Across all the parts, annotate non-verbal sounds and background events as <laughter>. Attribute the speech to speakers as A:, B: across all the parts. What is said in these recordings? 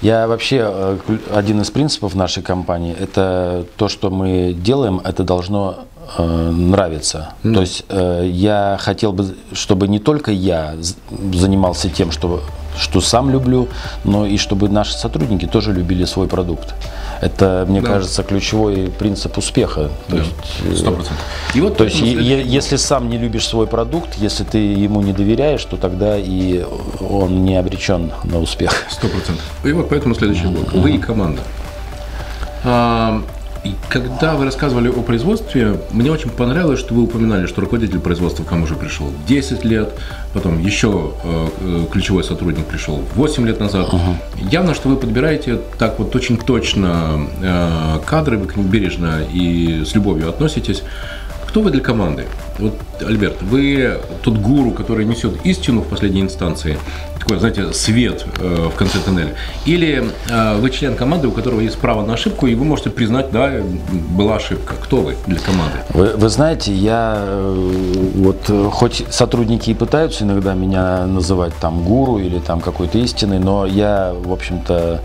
A: Я вообще, э, один из принципов нашей компании, это то, что мы делаем, это должно э, нравиться. Mm. То есть э, я хотел бы, чтобы не только я занимался тем, что что сам люблю, но и чтобы наши сотрудники тоже любили свой продукт. Это, мне да. кажется, ключевой принцип успеха. То есть, э, 100%. И вот, то есть, е- е- если сам не любишь свой продукт, если ты ему не доверяешь, то тогда и он не обречен на успех.
B: Сто процентов. И вот поэтому следующий блок. Вы и команда. А, и когда вы рассказывали о производстве, мне очень понравилось, что вы упоминали, что руководитель производства к вам уже пришел 10 лет, потом еще э, э ключевой сотрудник пришел 8 лет назад. Угу. Явно, что вы подбираете так вот очень точно э, кадры, вы к ним бережно и с любовью относитесь. Кто вы для команды? Вот, Альберт, вы тот гуру, который несет истину в последней инстанции, такой, знаете, свет э, в конце тоннеля. Или э, вы член команды, у которого есть право на ошибку, и вы можете признать, да, была ошибка. Кто вы для команды?
A: Вы, вы знаете, я э, вот хоть сотрудники и пытаются иногда меня называть там гуру или там какой-то истиной, но я, в общем-то,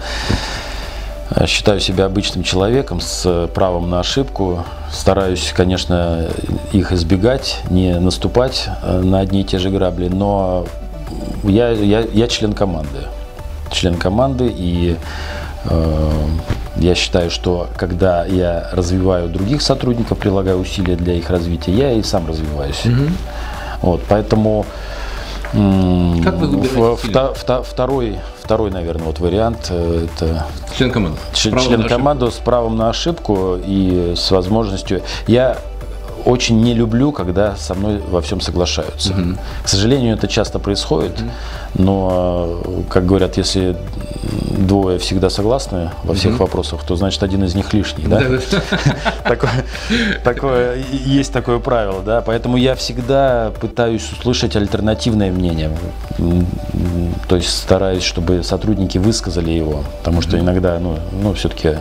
A: Считаю себя обычным человеком с правом на ошибку. Стараюсь, конечно, их избегать, не наступать на одни и те же грабли, но я, я, я член команды. Член команды, и э, я считаю, что когда я развиваю других сотрудников, прилагаю усилия для их развития, я и сам развиваюсь. Угу. Вот, поэтому как вы выбираете в, в, в, второй, второй, наверное, вот вариант э, это
B: член команды,
A: член команды с правом на ошибку и с возможностью. Я очень не люблю, когда со мной во всем соглашаются. Mm -hmm. К сожалению, это часто происходит. Mm -hmm. но, как говорят, если двое всегда согласны во всех. Mm -hmm. вопросах, то значит один из них лишний. Да? <laughs> Такое есть такое правило, да. Поэтому я всегда пытаюсь услышать альтернативное мнение. То есть стараюсь, чтобы сотрудники высказали его. Потому что иногда, ну, ну, все-таки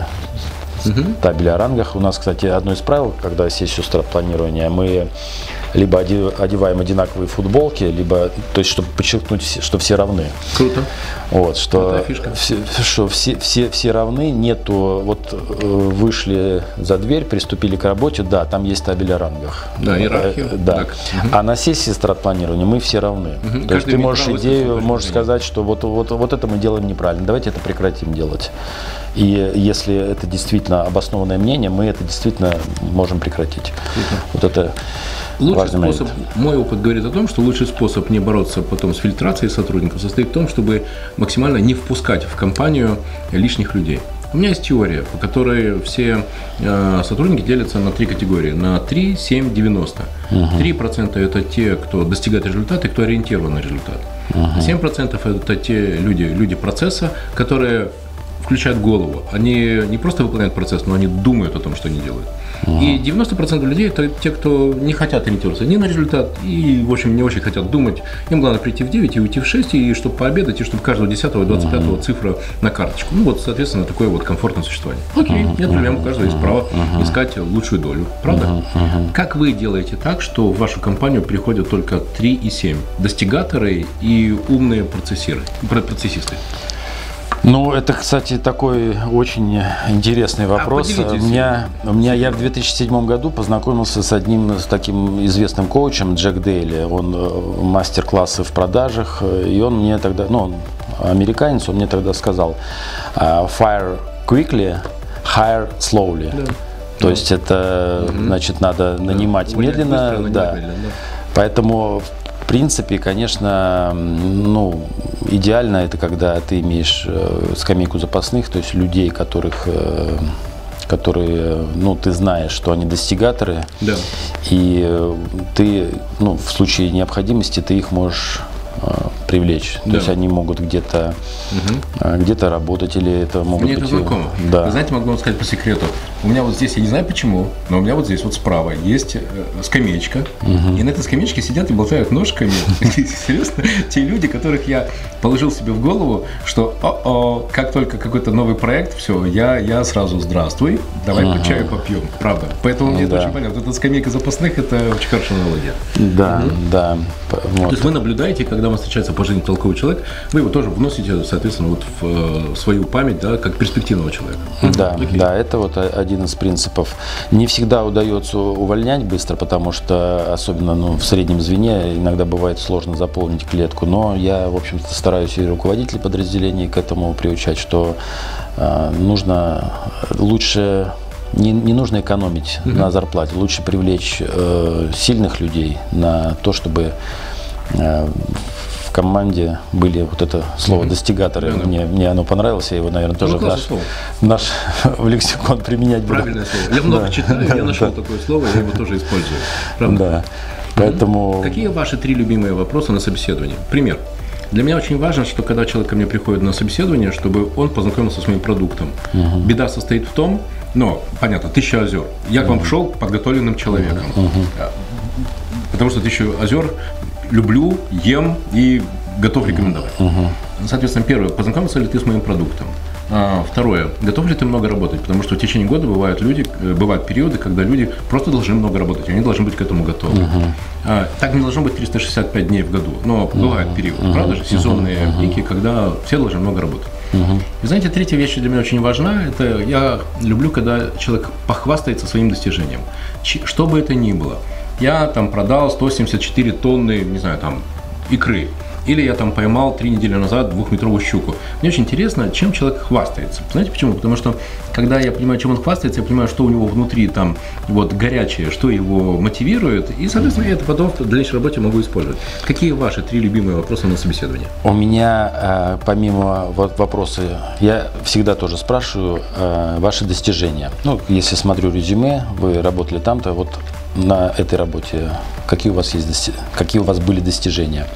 A: угу. табель о рангах. У нас, кстати, одно из правил, когда сессию стратпланирования, мы либо одеваем одинаковые футболки, либо, то есть, чтобы подчеркнуть, что все равны.
B: Круто.
A: Вот, что, Все, что все, все, все равны, нету, вот э, вышли за дверь, приступили к работе, да, там есть табель о рангах.
B: Да, э, иерархия.
A: Э, да. Так. А на сессии стратпланирования мы все равны. Угу. То Каждый есть ты можешь идею, можешь сказать, что вот, вот, вот это мы делаем неправильно, давайте это прекратим делать. И если это действительно обоснованное мнение, мы это действительно можем прекратить. Круто. Вот это
B: Лучший способ, мой опыт говорит о том, что лучший способ не бороться потом с фильтрацией сотрудников состоит в том, чтобы максимально не впускать в компанию лишних людей. У меня есть теория, по которой все э, сотрудники делятся на три категории. На 3, 7, 90. Угу. 3% это те, кто достигает результата и кто ориентирован на результат. Угу. 7% это те люди, люди процесса, которые включают голову. Они не просто выполняют процесс, но они думают о том, что они делают. Ага. И 90% людей это те, кто не хотят ориентироваться ни на результат, и, в общем, не очень хотят думать. Им главное прийти в 9 и уйти в 6, и чтобы пообедать, и чтобы каждого 10 -го, 25 -го ага. цифра на карточку. Ну вот, соответственно, такое вот комфортное существование. Окей, ага. нет проблем, у каждого есть право искать лучшую долю. Правда? Как вы делаете так, что в вашу компанию приходят только 3 и 7? Достигаторы и умные процессиры, процессисты.
A: Ну, это, кстати, такой очень интересный а, вопрос. А у меня, у меня я в 2007 году познакомился с одним с таким известным коучем Джек Дейли. Он э, мастер-классы в продажах, и он мне тогда, ну, он американец, он мне тогда сказал а, «Fire quickly, hire slowly». Да. То да. есть это, угу. значит, надо нанимать да. медленно, быстро, да. медленно да. Поэтому в принципе, конечно, ну, идеально это когда ты имеешь э, скамейку запасных, то есть людей, которых э, которые, ну, ты знаешь, что они достигаторы, да. и э, ты, ну, в случае необходимости ты их можешь а, привлечь. Да. То есть они могут где-то угу. где-то работать или это могут
B: Мне быть... Это. Да. Знаете, могу вам сказать по секрету. У меня вот здесь, я не знаю почему, но у меня вот здесь вот справа есть э, скамеечка. Угу. И на этой скамеечке сидят и болтают ножками. <laughs> Серьезно? Те люди, которых я положил себе в голову, что о, как только какой-то новый проект, все, я, я сразу здравствуй, давай по чаю попьем. Правда. Поэтому мне это очень понятно. Вот эта скамейка запасных, это очень хорошая аналогия. Да, да. То есть вы наблюдаете, когда вам встречается по жизни толковый человек, вы его тоже вносите, соответственно, вот в, в свою память, да, как перспективного человека.
A: Да, Окей. да, это вот один из принципов. Не всегда удается увольнять быстро, потому что, особенно ну, в среднем звене, иногда бывает сложно заполнить клетку. Но я, в общем-то, стараюсь и руководителей подразделений к этому приучать, что э, нужно лучше не, не нужно экономить угу. на зарплате, лучше привлечь э, сильных людей на то, чтобы э, команде были вот это слово угу. достигаторы. Да, да. Мне, мне оно понравилось, я его, наверное, тоже ну, в, наш, в наш <laughs> в лексикон применять
B: буду. Правильное слово. Я много да. читаю, я <laughs> нашел такое слово, я его тоже использую.
A: Правда? Да. Поэтому...
B: Какие ваши три любимые вопросы на собеседовании? Пример. Для меня очень важно, что когда человек ко мне приходит на собеседование, чтобы он познакомился с моим продуктом. Угу. Беда состоит в том, но, понятно, тысяча озер. Я к вам пришел подготовленным человеком. Угу. Потому что тысячу озер люблю, ем и готов рекомендовать. Угу. Соответственно, первое, познакомился ли ты с моим продуктом? А, второе, готов ли ты много работать? Потому что в течение года бывают люди, э, бывают периоды, когда люди просто должны много работать, они должны быть к этому готовы. Uh-huh. А, так не должно быть 365 дней в году, но uh-huh. бывают периоды, uh-huh. правда же, сезонные uh-huh. пики, когда все должны много работать. Uh-huh. И знаете, третья вещь для меня очень важна, это я люблю, когда человек похвастается своим достижением, что бы это ни было. Я там продал 174 тонны, не знаю, там, икры. Или я там поймал три недели назад двухметровую щуку. Мне очень интересно, чем человек хвастается. Знаете почему? Потому что когда я понимаю, чем он хвастается, я понимаю, что у него внутри там вот горячее, что его мотивирует, и, соответственно, я это потом в дальнейшей работе могу использовать. Какие ваши три любимые вопроса на собеседовании?
A: У меня, э, помимо вот вопроса, я всегда тоже спрашиваю э, ваши достижения. Ну, если смотрю резюме, вы работали там-то, вот на этой работе, какие у вас есть, какие у вас были достижения?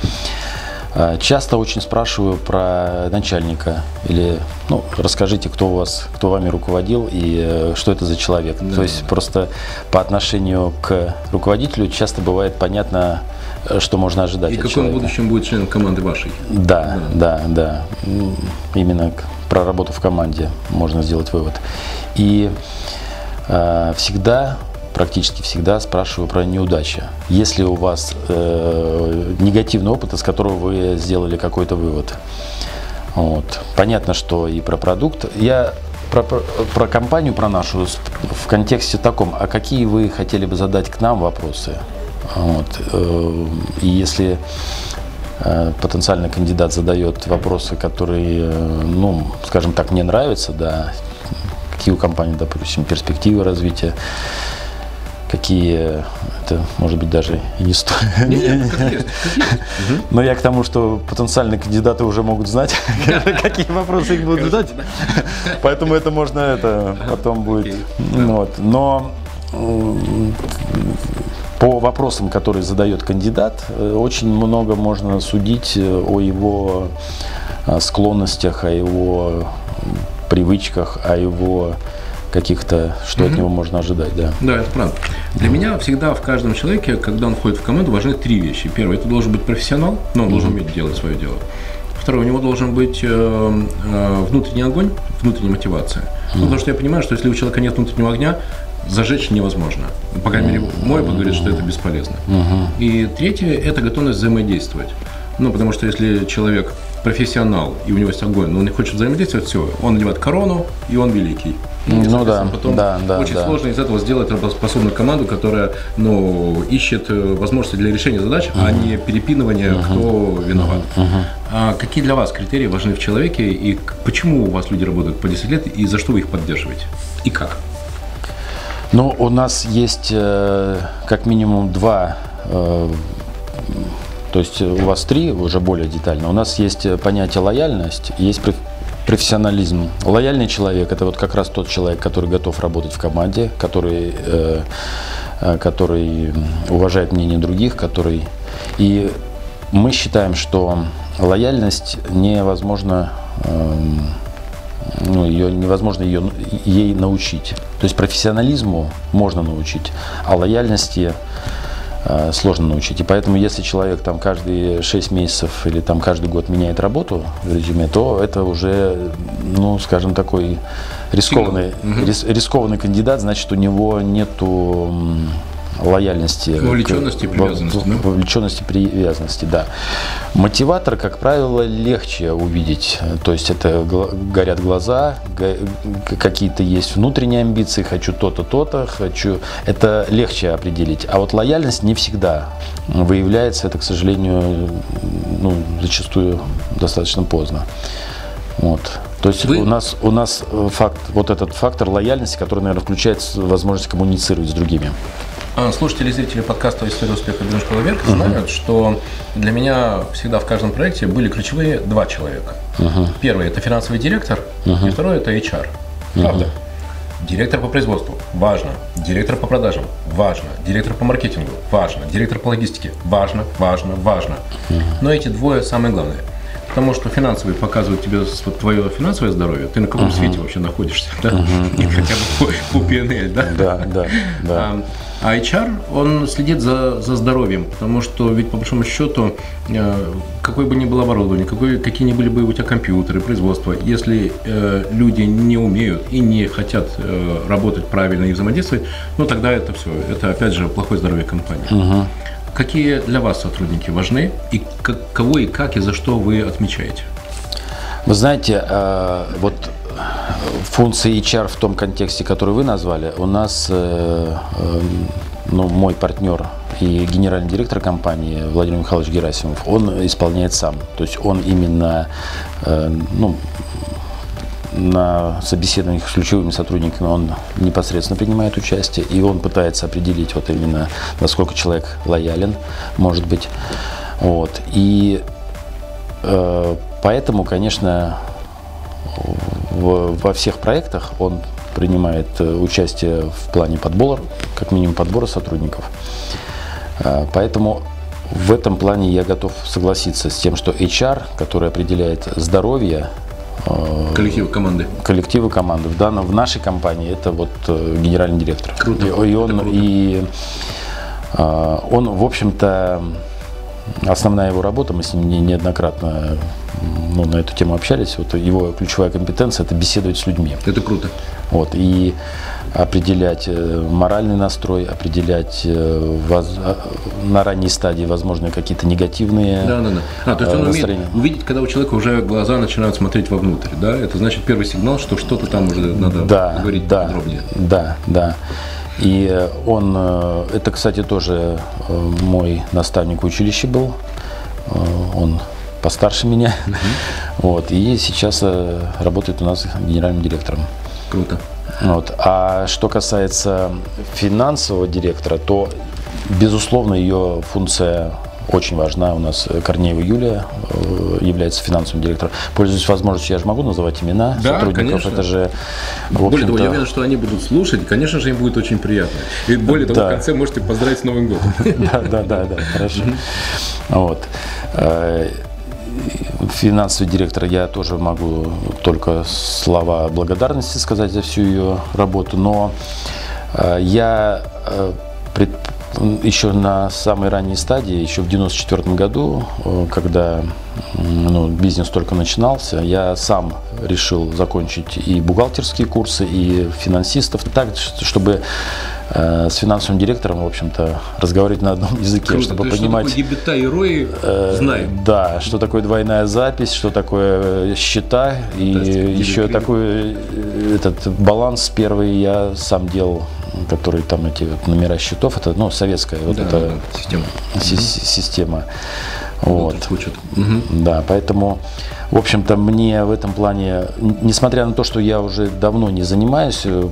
A: А, часто очень спрашиваю про начальника или ну, расскажите, кто у вас, кто вами руководил и э, что это за человек. Да. То есть просто по отношению к руководителю часто бывает понятно, э, что можно ожидать.
B: И какой он в будущем будет членом команды вашей?
A: Да, да, да. да. Именно про работу в команде можно сделать вывод. И э, всегда практически всегда спрашиваю про неудачи. Если у вас э, негативный опыт, из которого вы сделали какой-то вывод. Вот. Понятно, что и про продукт. Я про, про, про компанию, про нашу в контексте таком, а какие вы хотели бы задать к нам вопросы? Вот. Э, и если э, потенциальный кандидат задает вопросы, которые, э, ну, скажем так, мне нравятся, да, какие у компании, допустим, перспективы развития, какие это может быть даже и не стоит. <laughs> Но я к тому, что потенциальные кандидаты уже могут знать, <laughs> какие вопросы их будут задать. <laughs> Поэтому это можно это потом будет. Вот. Но по вопросам, которые задает кандидат, э, очень много можно судить э, о его э, склонностях, о его привычках, о его каких-то, что mm-hmm. от него можно ожидать, да.
B: Да, это правда. Для меня всегда в каждом человеке, когда он входит в команду, важны три вещи. Первое, это должен быть профессионал, но он должен уметь делать свое дело. Второе, у него должен быть э, э, внутренний огонь, внутренняя мотивация. Ну, потому что я понимаю, что если у человека нет внутреннего огня, зажечь невозможно. По крайней мере, мой опыт говорит, что это бесполезно. Mm-hmm. И третье – это готовность взаимодействовать. Ну, потому что если человек профессионал, и у него есть огонь, но он не хочет взаимодействовать, все, он надевает корону, и он великий.
A: Ну, ну да,
B: потом
A: да, да,
B: очень
A: да.
B: сложно из этого сделать работоспособную команду, которая ну, ищет э, возможности для решения задач, uh-huh. а не перепинывания, uh-huh. кто виноват. Uh-huh. А какие для вас критерии важны в человеке, и почему у вас люди работают по 10 лет, и за что вы их поддерживаете? И как?
A: Ну, у нас есть э, как минимум два э, то есть у вас три, уже более детально. У нас есть понятие лояльность, есть профессионализм. Лояльный человек – это вот как раз тот человек, который готов работать в команде, который, э, э, который уважает мнение других, который… И мы считаем, что лояльность невозможно, э, ну, ее, невозможно ее, ей научить. То есть профессионализму можно научить, а лояльности сложно научить. И поэтому, если человек там каждые 6 месяцев или там каждый год меняет работу в резюме, то это уже, ну, скажем, такой рискованный, рис, рискованный кандидат, значит, у него нету лояльности.
B: Вовлеченности и привязанности.
A: В, да? Вовлеченности привязанности, да. Мотиватор, как правило, легче увидеть. То есть это горят глаза, какие-то есть внутренние амбиции, хочу то-то, то-то, хочу... Это легче определить. А вот лояльность не всегда выявляется. Это, к сожалению, ну, зачастую достаточно поздно. Вот. То есть Вы... у нас у нас э, факт вот этот фактор лояльности, который, наверное, включает возможность коммуницировать с другими.
B: А, слушатели и зрители подкаста «История успеха Бизнес школы Верка» uh-huh. знают, что для меня всегда в каждом проекте были ключевые два человека. Uh-huh. Первый – это финансовый директор, uh-huh. и второй – это HR. Правда. Uh-huh. Директор по производству – важно. Директор по продажам – важно. Директор по маркетингу – важно. Директор по логистике – важно, важно, важно. Uh-huh. Но эти двое самые главные – потому что финансовые показывают тебе твое финансовое здоровье, ты на каком uh-huh. свете вообще находишься, да? Uh-huh. <laughs> Хотя бы по, по PNL, да?
A: Да, да, да.
B: А, HR, он следит за, за здоровьем, потому что ведь по большому счету, э, какое бы ни было оборудование, какой, какие ни были бы у тебя компьютеры, производство, если э, люди не умеют и не хотят э, работать правильно и взаимодействовать, ну тогда это все, это опять же плохое здоровье компании. Uh-huh. Какие для вас сотрудники важны и как, кого и как и за что вы отмечаете?
A: Вы знаете, э, вот функции HR в том контексте, который вы назвали, у нас э, э, ну, мой партнер и генеральный директор компании Владимир Михайлович Герасимов, он исполняет сам. То есть он именно ну, на собеседованиях с ключевыми сотрудниками он непосредственно принимает участие, и он пытается определить вот именно, насколько человек лоялен, может быть. Вот. И э, поэтому, конечно, в, во всех проектах он принимает э, участие в плане подбора, как минимум подбора сотрудников. Э, поэтому в этом плане я готов согласиться с тем, что HR, который определяет здоровье
B: Э, коллективы команды.
A: Коллективы команды. В, данном, в нашей компании это вот генеральный директор.
B: Круто.
A: И, и он,
B: круто.
A: и он, в общем-то, основная его работа, мы с ним неоднократно ну, на эту тему общались, вот его ключевая компетенция – это беседовать с людьми.
B: Это круто.
A: Вот, и определять э, моральный настрой, определять э, воз... Э, на ранней стадии возможные какие-то негативные
B: да, да, да. А, то есть он настроения. умеет увидеть, когда у человека уже глаза начинают смотреть вовнутрь, да? Это значит первый сигнал, что что-то там уже надо
A: да,
B: говорить
A: да,
B: подробнее.
A: Да, да. И он, это, кстати, тоже мой наставник в училище был. Он постарше меня. Вот, и сейчас работает у нас генеральным директором.
B: Круто.
A: Вот. А что касается финансового директора, то, безусловно, ее функция очень важна. У нас Корнеева Юлия э, является финансовым директором. Пользуясь возможностью, я же могу называть имена
B: да,
A: сотрудников.
B: Конечно.
A: Это же,
B: более того, я уверен, что они будут слушать, конечно же, им будет очень приятно. И более того, да. в конце можете поздравить с Новым годом. <laughs>
A: Да, да, да, да, хорошо. Вот. Э, финансовый директор, я тоже могу только слова благодарности сказать за всю ее работу, но э, я э, пред, еще на самой ранней стадии, еще в 94 году, э, когда ну, бизнес только начинался, я сам решил закончить и бухгалтерские курсы, и финансистов, так, чтобы Э, с финансовым директором, в общем-то, разговаривать на одном языке,
B: Круто.
A: чтобы
B: То
A: понимать...
B: Что такое и ROI э, знаем.
A: Да, что такое двойная запись, что такое счета, и еще такой э, этот баланс первый я сам делал который там эти вот номера счетов, это ну, советская вот
B: да,
A: эта
B: да, система.
A: Си- система. Вот.
B: Угу.
A: Да, поэтому, в общем-то, мне в этом плане, несмотря на то, что я уже давно не занимаюсь э,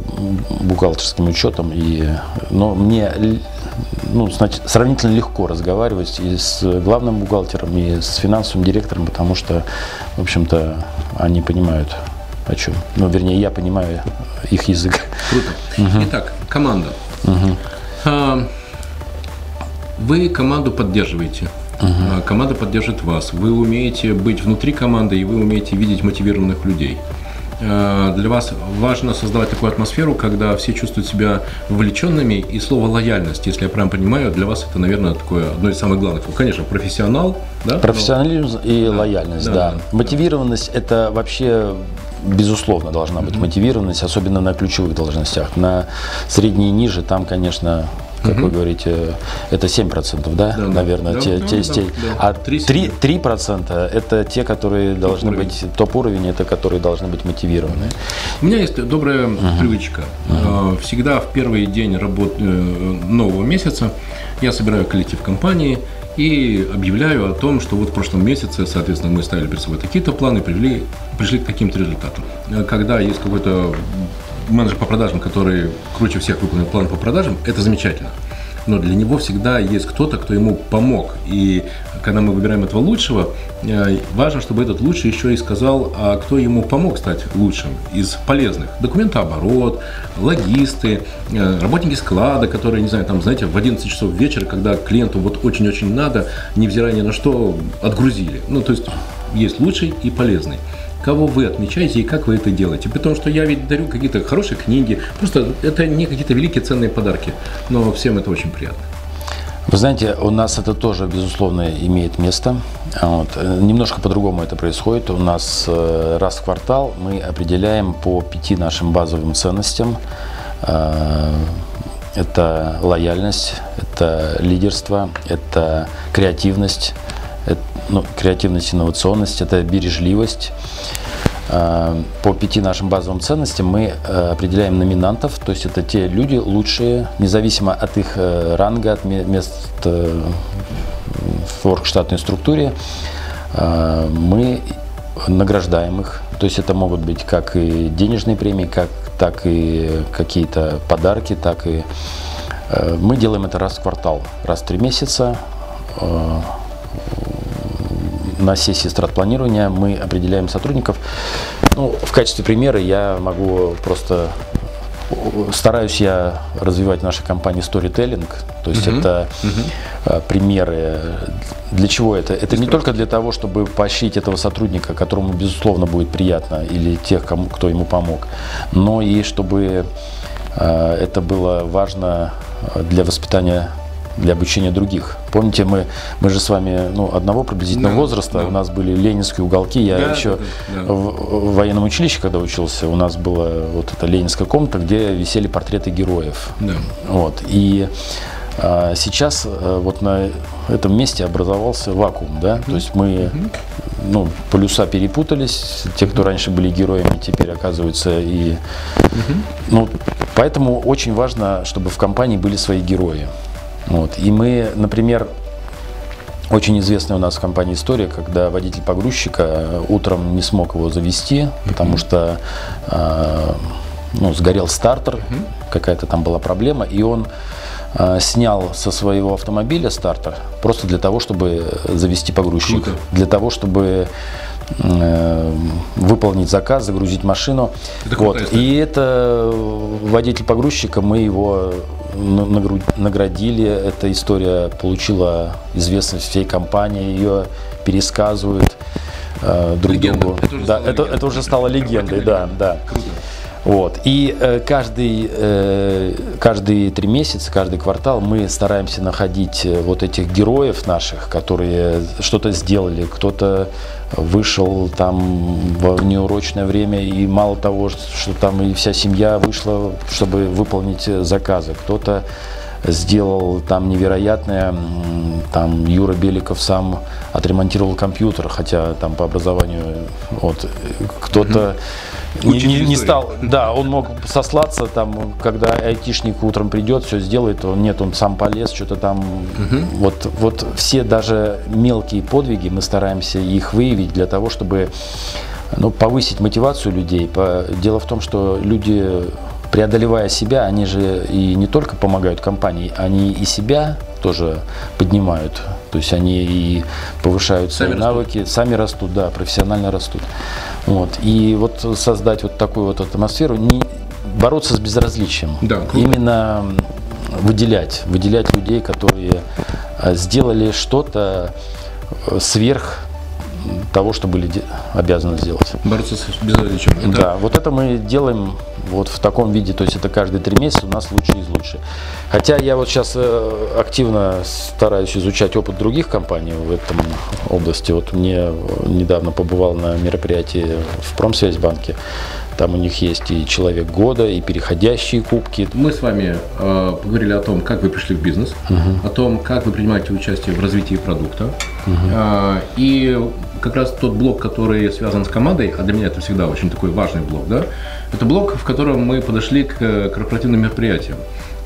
A: бухгалтерским учетом, и, но мне ну, значит, сравнительно легко разговаривать и с главным бухгалтером, и с финансовым директором, потому что, в общем-то, они понимают, о чем. Ну, вернее, я понимаю их язык.
B: Круто. Угу. Итак, команда. Угу. Вы команду поддерживаете. Угу. Команда поддержит вас. Вы умеете быть внутри команды, и вы умеете видеть мотивированных людей. А, для вас важно создавать такую атмосферу, когда все чувствуют себя вовлеченными, и слово лояльность, если я правильно понимаю, для вас это, наверное, такое одно из самых главных. конечно, профессионал,
A: да? Профессионализм но... и да. лояльность, да. да. да. Мотивированность да. это вообще безусловно должна быть mm-hmm. мотивированность, особенно на ключевых должностях. На средние и ниже там, конечно, как угу. вы говорите, это 7%, да, да наверное, да, те, да, те, да, те, да. а 3%, 3% это те, которые топ должны уровень. быть, топ-уровень, это которые должны быть мотивированы.
B: У меня есть добрая угу. привычка. Угу. Всегда в первый день работы э, нового месяца я собираю коллектив компании, и объявляю о том, что вот в прошлом месяце, соответственно, мы ставили перед собой такие-то планы, привели, пришли к таким-то результатам. Когда есть какой-то менеджер по продажам, который круче всех выполнил план по продажам, это замечательно. Но для него всегда есть кто-то, кто ему помог. И когда мы выбираем этого лучшего, э, важно, чтобы этот лучший еще и сказал, а кто ему помог стать лучшим из полезных. Документооборот, логисты, э, работники склада, которые, не знаю, там, знаете, в 11 часов вечера, когда клиенту вот очень-очень надо, невзирая ни на что, отгрузили. Ну, то есть есть лучший и полезный кого вы отмечаете и как вы это делаете. При том, что я ведь дарю какие-то хорошие книги, просто это не какие-то великие ценные подарки, но всем это очень приятно.
A: Вы знаете, у нас это тоже, безусловно, имеет место. Вот. Немножко по-другому это происходит. У нас э, раз в квартал мы определяем по пяти нашим базовым ценностям. Э, это лояльность, это лидерство, это креативность, ну, креативность, инновационность, это бережливость. А, по пяти нашим базовым ценностям мы э, определяем номинантов, то есть это те люди лучшие, независимо от их э, ранга, от мест э, в оргштатной структуре, а, мы награждаем их. То есть это могут быть как и денежные премии, как, так и какие-то подарки, так и мы делаем это раз в квартал, раз в три месяца на сессии стратпланирования мы определяем сотрудников. Ну, в качестве примера я могу просто стараюсь я развивать в нашей компании storytelling, то есть uh-huh. это uh-huh. примеры. Для чего это? Это не только для того, чтобы поощрить этого сотрудника, которому безусловно будет приятно, или тех, кому, кто ему помог, но и чтобы а, это было важно для воспитания для обучения других. Помните, мы, мы же с вами ну, одного приблизительного да, возраста, да. у нас были ленинские уголки. Я да, еще да, да. В, в военном училище, когда учился, у нас была вот эта ленинская комната, где висели портреты героев. Да. Вот. И а, сейчас а, вот на этом месте образовался вакуум, да, то есть мы, ну, полюса перепутались, те, кто раньше были героями, теперь оказываются и, ну, поэтому очень важно, чтобы в компании были свои герои. Вот. И мы, например, очень известная у нас в компании история, когда водитель погрузчика э, утром не смог его завести, потому что э, ну, сгорел стартер, какая-то там была проблема, и он э, снял со своего автомобиля стартер просто для того, чтобы завести погрузчик, Круто. для того, чтобы Э, выполнить заказ, загрузить машину. Это вот. И это водитель погрузчика, мы его наградили. Эта история получила известность всей компании, ее пересказывают э, друг Легенда. другу. Это уже, да, это, это уже стало легендой, да, да. Круто. Вот. И э, каждый, э, каждые три месяца, каждый квартал мы стараемся находить э, вот этих героев наших, которые что-то сделали, кто-то вышел там в неурочное время, и мало того, что там и вся семья вышла, чтобы выполнить заказы, кто-то сделал там невероятное, там Юра Беликов сам отремонтировал компьютер, хотя там по образованию вот кто-то mm-hmm не, не, не стал, да, он мог сослаться, там, когда айтишник утром придет, все сделает, он нет, он сам полез, что-то там, угу. вот, вот все даже мелкие подвиги мы стараемся их выявить для того, чтобы ну, повысить мотивацию людей. Дело в том, что люди, преодолевая себя, они же и не только помогают компании, они и себя тоже поднимают. То есть они и повышают свои сами навыки, растут. сами растут, да, профессионально растут. Вот. И вот создать вот такую вот атмосферу, не бороться с безразличием. Да, Именно выделять, выделять людей, которые а, сделали что-то э, сверх того, что были обязаны сделать.
B: Бороться с безразличием.
A: Это... Да, вот это мы делаем вот в таком виде, то есть это каждые три месяца у нас лучшие из лучших. Хотя я вот сейчас э, активно стараюсь изучать опыт других компаний в этом области. Вот мне недавно побывал на мероприятии в Промсвязьбанке. Там у них есть и человек года, и переходящие кубки.
B: Мы с вами э, поговорили о том, как вы пришли в бизнес, угу. о том, как вы принимаете участие в развитии продукта. Угу. Э, и как раз тот блок, который связан с командой, а для меня это всегда очень такой важный блок, да, это блок, в котором мы подошли к корпоративным мероприятиям.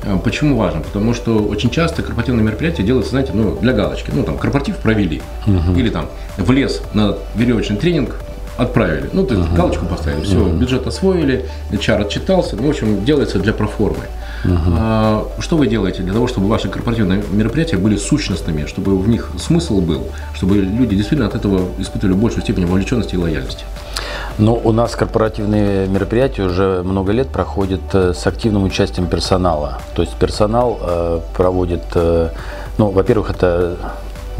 B: Э, почему важно? Потому что очень часто корпоративные мероприятия делаются, знаете, ну, для галочки. Ну, там, корпоратив провели. Угу. Или там в лес на веревочный тренинг отправили. Ну, то есть uh-huh. галочку поставили, все, uh-huh. бюджет освоили, HR отчитался, ну, в общем, делается для проформы. Uh-huh. А, что вы делаете для того, чтобы ваши корпоративные мероприятия были сущностными, чтобы в них смысл был, чтобы люди действительно от этого испытывали большую степень вовлеченности и лояльности?
A: Ну, у нас корпоративные мероприятия уже много лет проходят э, с активным участием персонала. То есть персонал э, проводит, э, ну, во-первых, это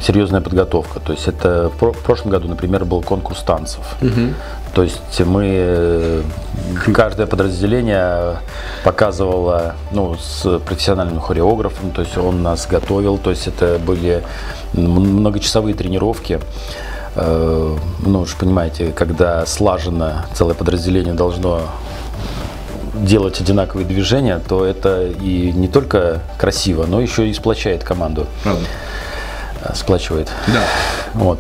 A: серьезная подготовка. То есть это в прошлом году, например, был конкурс танцев. Угу. То есть мы э, каждое подразделение показывало ну, с профессиональным хореографом, то есть он нас готовил, то есть это были многочасовые тренировки. Э, ну, уж понимаете, когда слаженно целое подразделение должно делать одинаковые движения, то это и не только красиво, но еще и сплочает команду. Правда. Э, сплачивает. Да. Вот.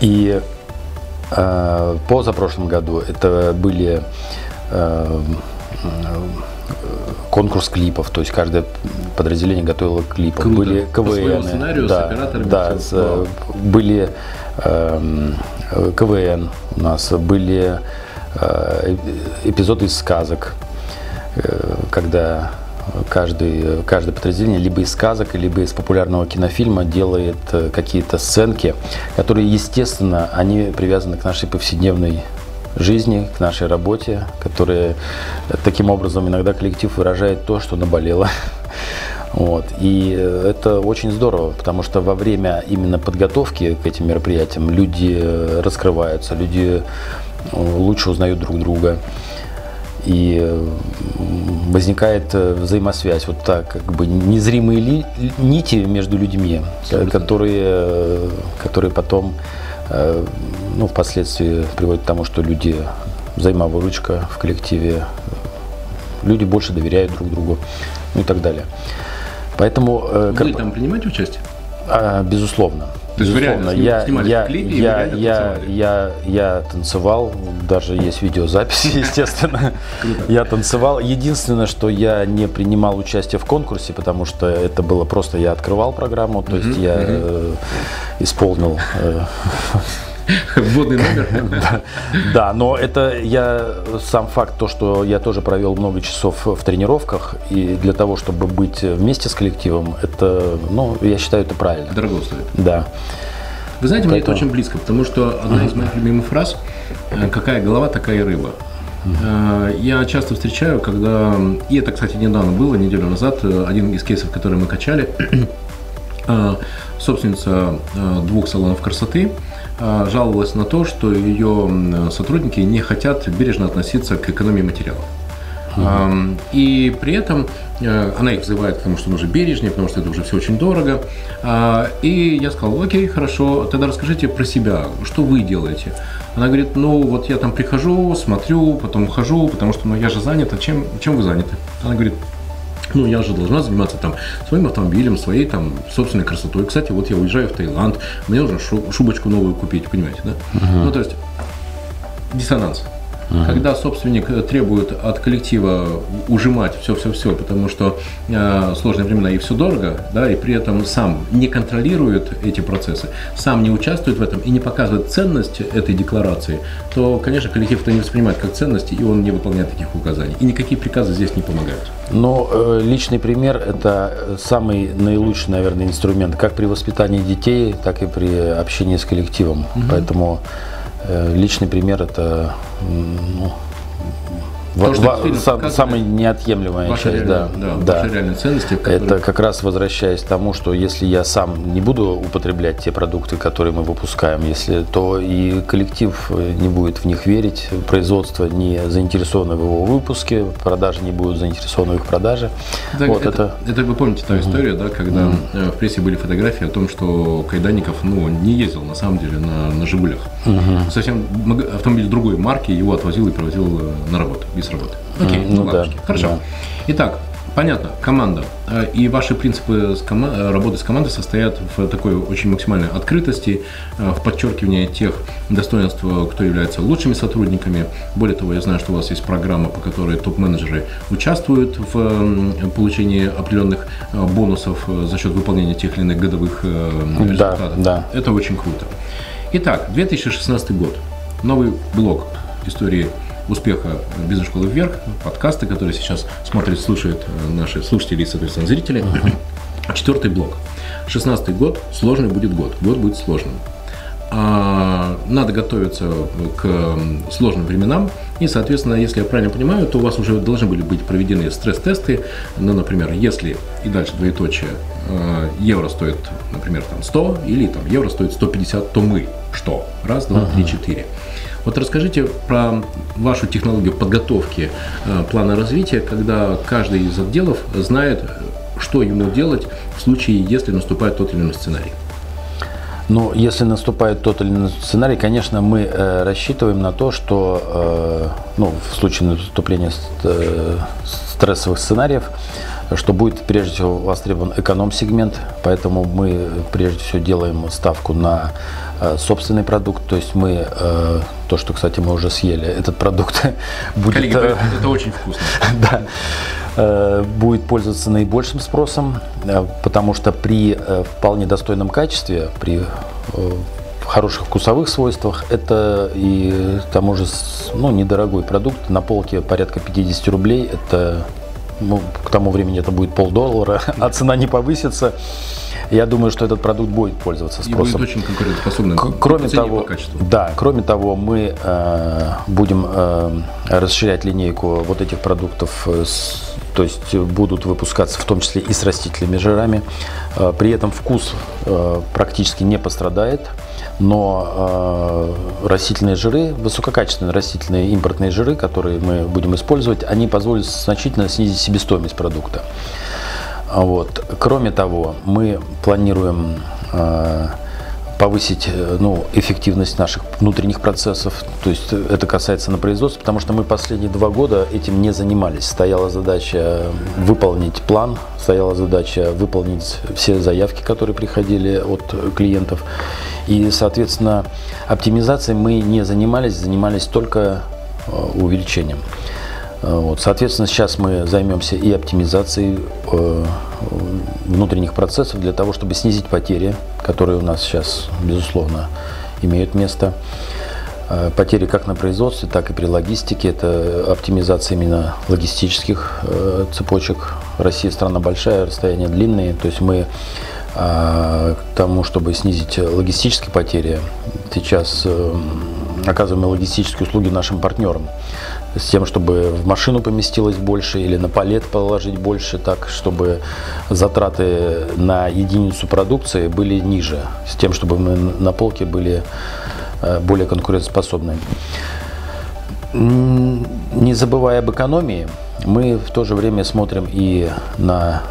A: И э, позапрошлом году это были э, конкурс клипов, то есть каждое подразделение готовило клипы. Круто. Были КВН. Да, с да, с, э, были э, КВН у нас, были э, эпизоды из сказок, э, когда каждый, каждое подразделение либо из сказок, либо из популярного кинофильма делает э, какие-то сценки, которые, естественно, они привязаны к нашей повседневной жизни, к нашей работе, которые э, таким образом иногда коллектив выражает то, что наболело. <laughs> Вот. И э, это очень здорово, потому что во время именно подготовки к этим мероприятиям люди раскрываются, люди лучше узнают друг друга и возникает э, взаимосвязь, вот так, как бы незримые ли, нити между людьми, которые, э, которые потом э, ну, впоследствии приводят к тому, что люди взаимовыручка в коллективе, люди больше доверяют друг другу ну и так далее. Поэтому...
B: Вы там принимаете участие?
A: А, безусловно. То есть Безусловно, вы я, я, клипе, я, я, я, я танцевал, даже есть видеозаписи, <laughs> естественно. Я танцевал. Единственное, что я не принимал участие в конкурсе, потому что это было просто я открывал программу, то есть я э, исполнил э,
B: Вводный номер.
A: Да, но это я сам факт, то, что я тоже провел много часов в тренировках, и для того, чтобы быть вместе с коллективом, это, ну, я считаю, это правильно.
B: Дорого стоит.
A: Да.
B: Вы знаете, мне это очень близко, потому что одна из моих любимых фраз э, «какая голова, такая и рыба». Э, я часто встречаю, когда, и это, кстати, недавно было, неделю назад, э, один из кейсов, который мы качали, <clears throat> собственница двух салонов красоты жаловалась на то, что ее сотрудники не хотят бережно относиться к экономии материалов. Uh-huh. И при этом э, она их взывает потому что нужно бережнее, потому что это уже все очень дорого. А, и я сказал, окей, хорошо, тогда расскажите про себя, что вы делаете. Она говорит, ну вот я там прихожу, смотрю, потом ухожу, потому что ну, я же занята. Чем, чем вы заняты? Она говорит, ну, я же должна заниматься там своим автомобилем, своей там собственной красотой. Кстати, вот я уезжаю в Таиланд, мне нужно шубочку новую купить, понимаете, да? Uh-huh. Ну, то есть диссонанс. Uh-huh. Когда собственник э, требует от коллектива ужимать все-все-все, потому что э, сложные времена и все дорого, да, и при этом сам не контролирует эти процессы, сам не участвует в этом и не показывает ценность этой декларации, то, конечно, коллектив это не воспринимает как ценности, и он не выполняет таких указаний. И никакие приказы здесь не помогают.
A: Но э, личный пример – это самый наилучший, наверное, инструмент как при воспитании детей, так и при общении с коллективом. Угу. Поэтому личный пример это ну, То, что самая неотъемлемая
B: ваша
A: часть,
B: реальная, да, да, Ваши реальные ценности.
A: Которые... Это как раз возвращаясь к тому, что если я сам не буду употреблять те продукты, которые мы выпускаем, если, то и коллектив не будет в них верить, производство не заинтересовано в его выпуске, продажи не будут заинтересованы в их продаже.
B: Это, вот это, это, это вы помните та история, mm-hmm. да, когда mm-hmm. в прессе были фотографии о том, что Кайданников ну, не ездил на самом деле на, на «Жигулях». Mm-hmm. Совсем автомобиль другой марки его отвозил и проводил э, на работу, без работы. Окей, mm-hmm. ну, ну да, Хорошо. Да. Итак, Понятно, команда. А, и ваши принципы с кома- работы с командой состоят в такой очень максимальной открытости, а, в подчеркивании тех достоинств, кто является лучшими сотрудниками. Более того, я знаю, что у вас есть программа, по которой топ-менеджеры участвуют в получении определенных бонусов за счет выполнения тех или иных годовых результатов. Да, да. Это очень круто. Итак, 2016 год. Новый блок истории успеха бизнес-школы вверх, подкасты, которые сейчас смотрят, слушают э, наши слушатели и, соответственно, зрители. Четвертый блок. Шестнадцатый год, сложный будет год, год будет сложным. А, надо готовиться к сложным временам. И, соответственно, если я правильно понимаю, то у вас уже должны были быть проведены стресс-тесты. Ну, например, если и дальше двоеточие э, евро стоит, например, там 100 или там евро стоит 150, то мы что? Раз, два, три, четыре. Вот расскажите про вашу технологию подготовки э, плана развития, когда каждый из отделов знает, что ему делать в случае, если наступает тот или иной сценарий.
A: Ну, если наступает тот или иной сценарий, конечно, мы э, рассчитываем на то, что э, ну, в случае наступления э, стрессовых сценариев, что будет прежде всего востребован эконом-сегмент, поэтому мы прежде всего делаем ставку на Э, собственный продукт, то есть мы, э, то, что, кстати, мы уже съели, этот продукт <laughs> будет...
B: Коллеги, э, это очень вкусно. <laughs>
A: Да, будет пользоваться наибольшим спросом, потому что при вполне достойном качестве, при хороших вкусовых свойствах, это и к тому же ну, недорогой продукт, на полке порядка 50 рублей, это ну, к тому времени это будет полдоллара, <laughs> а цена не повысится. Я думаю, что этот продукт будет пользоваться спросом.
B: И будет очень конкурентоспособным.
A: Кроме того, по да, кроме того, мы э, будем э, расширять линейку вот этих продуктов, э, с, то есть будут выпускаться в том числе и с растительными жирами. Э, при этом вкус э, практически не пострадает но э, растительные жиры, высококачественные растительные импортные жиры, которые мы будем использовать, они позволят значительно снизить себестоимость продукта. Вот. Кроме того, мы планируем э, повысить э, ну, эффективность наших внутренних процессов. То есть это касается на производстве, потому что мы последние два года этим не занимались. Стояла задача выполнить план, стояла задача выполнить все заявки, которые приходили от клиентов. И, соответственно, оптимизацией мы не занимались, занимались только э, увеличением. Э, вот, соответственно, сейчас мы займемся и оптимизацией э, внутренних процессов для того, чтобы снизить потери, которые у нас сейчас, безусловно, имеют место. Э, потери как на производстве, так и при логистике. Это оптимизация именно логистических э, цепочек. Россия страна большая, расстояния длинные. То есть мы э, к тому, чтобы снизить логистические потери, сейчас оказываем логистические услуги нашим партнерам с тем, чтобы в машину поместилось больше или на палет положить больше, так, чтобы затраты на единицу продукции были ниже, с тем, чтобы мы на полке были э, более конкурентоспособны. Не забывая об экономии, мы в то же время смотрим и на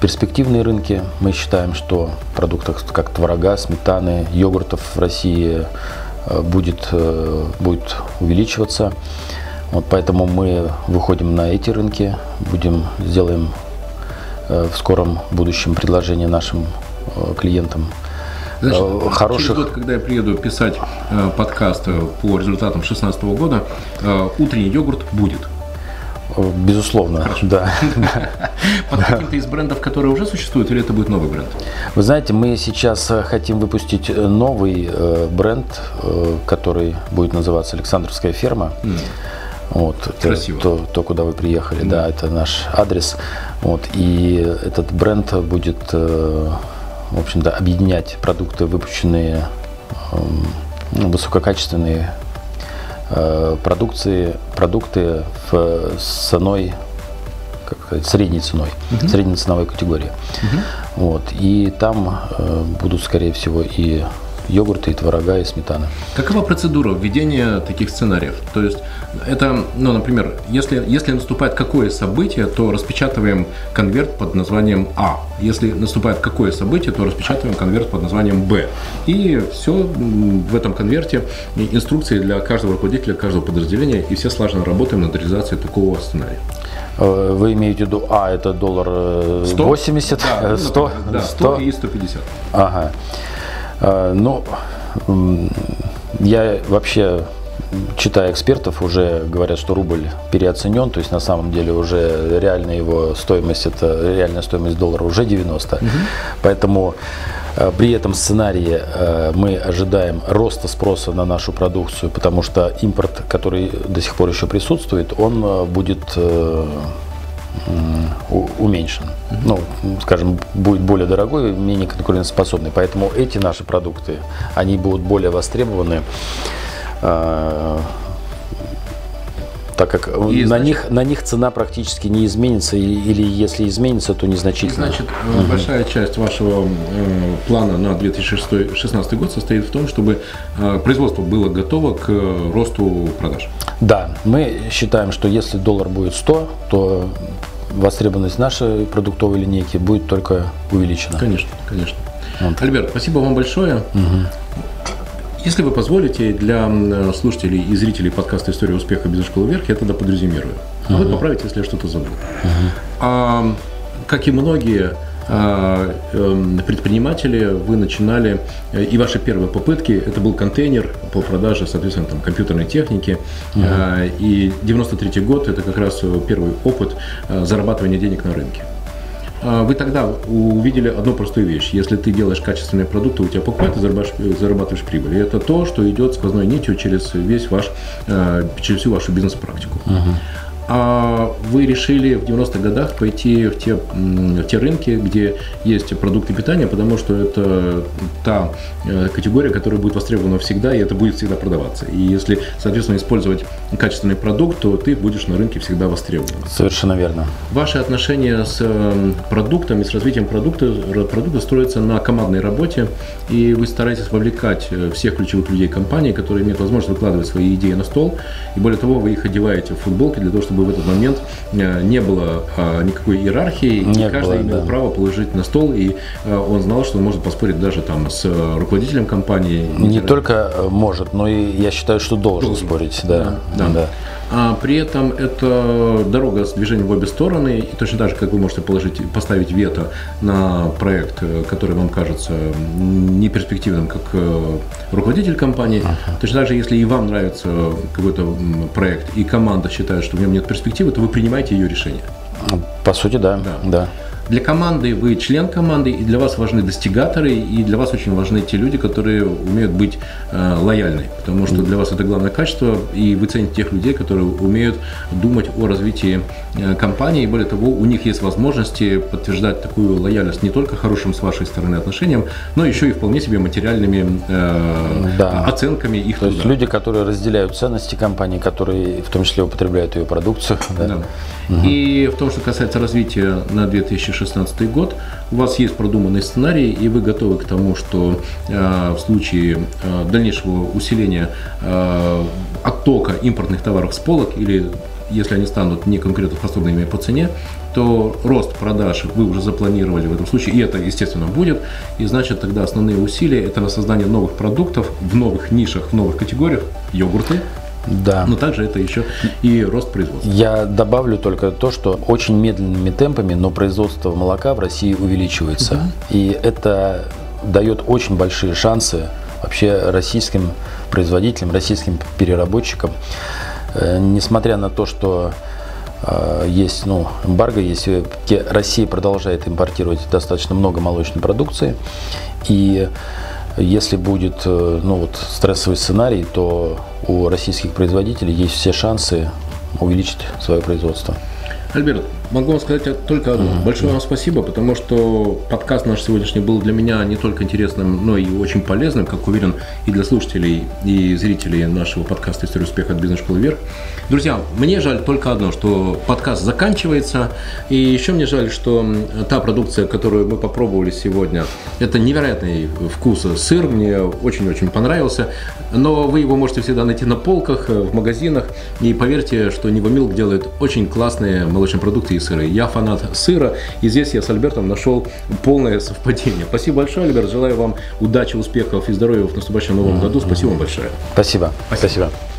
A: перспективные рынки. Мы считаем, что продуктов как творога, сметаны, йогуртов в России э, будет, э, будет увеличиваться. Вот поэтому мы выходим на эти рынки, будем сделаем э, в скором будущем предложение нашим э, клиентам
B: Значит, э, хороших. Через год, когда я приеду писать подкаст по результатам 2016 года, утренний йогурт будет.
A: Безусловно, Хорошо. да. <laughs>
B: Под каким-то из брендов, которые уже существуют, или это будет новый бренд?
A: Вы знаете, мы сейчас хотим выпустить новый бренд, который будет называться Александровская ферма. Mm. Вот,
B: Красиво.
A: То, то, куда вы приехали, mm. да, это наш адрес. Вот, и этот бренд будет, э, в общем-то, объединять продукты, выпущенные, эм, ну, высококачественные э, продукции, продукты в, с ценой, как сказать, средней ценой, угу. средней ценовой категории. Угу. Вот. И там э, будут, скорее всего, и йогурты, и творога, и сметана.
B: Какова процедура введения таких сценариев? То есть это, ну, например, если, если наступает какое событие, то распечатываем конверт под названием А. Если наступает какое событие, то распечатываем конверт под названием Б. И все в этом конверте инструкции для каждого руководителя, каждого подразделения, и все слаженно работаем над реализацией такого сценария.
A: Э, вы имеете в виду, а, это доллар 100? 80?
B: Да, 100? Ну, да, 100, 100 и 150.
A: Ага. А, ну, я вообще читая экспертов, уже говорят, что рубль переоценен, то есть на самом деле уже реальная его стоимость, это реальная стоимость доллара уже 90. Угу. Поэтому э, при этом сценарии э, мы ожидаем роста спроса на нашу продукцию, потому что импорт, который до сих пор еще присутствует, он э, будет уменьшен. Ну, скажем, будет более дорогой, менее конкурентоспособный. Поэтому эти наши продукты, они будут более востребованы а, так как и, на, значит, них, на них цена практически не изменится, или если изменится, то незначительно.
B: Значит, угу. большая часть вашего э, плана на 2016 год состоит в том, чтобы э, производство было готово к росту продаж.
A: Да, мы считаем, что если доллар будет 100, то востребованность нашей продуктовой линейки будет только увеличена.
B: Конечно, конечно. Вот. Альберт, спасибо вам большое. Угу. Если вы позволите, для слушателей и зрителей подкаста «История успеха без школы вверх» я тогда подрезюмирую. А uh-huh. вы поправите, если я что-то забыл. Uh-huh. А, как и многие предприниматели, вы начинали, э, и ваши первые попытки, это был контейнер по продаже, соответственно, там, компьютерной техники, uh-huh. и 93 год – это как раз первый опыт э, зарабатывания денег на рынке. А, вы тогда увидели одну простую вещь. Если ты делаешь качественные продукты, у тебя покупают и зарабатываешь, зарабатываешь прибыль. И это то, что идет сквозной нитью через весь ваш, э, через всю вашу бизнес-практику. Uh-huh а вы решили в 90-х годах пойти в те, в те рынки, где есть продукты питания, потому что это та э, категория, которая будет востребована всегда, и это будет всегда продаваться. И если, соответственно, использовать качественный продукт, то ты будешь на рынке всегда востребован.
A: Совершенно верно.
B: Ваши отношения с э, продуктом и с развитием продукта, продукта строятся на командной работе, и вы стараетесь вовлекать э, всех ключевых людей компании, которые имеют возможность выкладывать свои идеи на стол, и более того, вы их одеваете в футболки для того, чтобы чтобы в этот момент э, не было а, никакой иерархии, не и каждый было, имел да. право положить на стол, и э, он знал, что он может поспорить даже там с руководителем компании.
A: Не только э, может, но и я считаю, что должен, должен. спорить. Да, да. да. да.
B: А при этом это дорога с движением в обе стороны, и точно так же, как вы можете положить, поставить вето на проект, который вам кажется неперспективным как руководитель компании, uh-huh. точно так же, если и вам нравится какой-то проект, и команда считает, что в нем нет перспективы, то вы принимаете ее решение.
A: По сути, да. да. да.
B: Для команды вы член команды, и для вас важны достигаторы, и для вас очень важны те люди, которые умеют быть э, лояльны, потому что для вас это главное качество, и вы цените тех людей, которые умеют думать о развитии э, компании, и более того, у них есть возможности подтверждать такую лояльность не только хорошим с вашей стороны отношениям, но еще и вполне себе материальными э, да. оценками их
A: То труда. есть люди, которые разделяют ценности компании, которые в том числе употребляют ее продукцию. Да. Да.
B: Угу. И в том, что касается развития на 2016 год, у вас есть продуманный сценарий, и вы готовы к тому, что э, в случае э, дальнейшего усиления э, оттока импортных товаров с полок или если они станут не конкурентоспособными по цене, то рост продаж вы уже запланировали в этом случае, и это, естественно, будет. И значит, тогда основные усилия – это на создание новых продуктов в новых нишах, в новых категориях, йогурты,
A: да.
B: Но также это еще и рост производства.
A: Я добавлю только то, что очень медленными темпами, но производство молока в России увеличивается. Угу. И это дает очень большие шансы вообще российским производителям, российским переработчикам. Э, несмотря на то, что э, есть ну, эмбарго, если Россия продолжает импортировать достаточно много молочной продукции, и если будет э, ну, вот, стрессовый сценарий, то у российских производителей есть все шансы увеличить свое производство.
B: Альберт, Могу вам сказать только одно. Mm-hmm. Большое вам спасибо, потому что подкаст наш сегодняшний был для меня не только интересным, но и очень полезным, как уверен, и для слушателей, и зрителей нашего подкаста «История успеха от бизнес-школы вверх». Друзья, мне жаль только одно, что подкаст заканчивается, и еще мне жаль, что та продукция, которую мы попробовали сегодня, это невероятный вкус сыр, мне очень-очень понравился, но вы его можете всегда найти на полках, в магазинах, и поверьте, что Нивомилк делает очень классные молочные продукты и сыры. Я фанат сыра, и здесь я с Альбертом нашел полное совпадение. Спасибо большое, Альберт. Желаю вам удачи, успехов и здоровья в наступающем новом году. Спасибо вам большое.
A: Спасибо. Спасибо. Спасибо.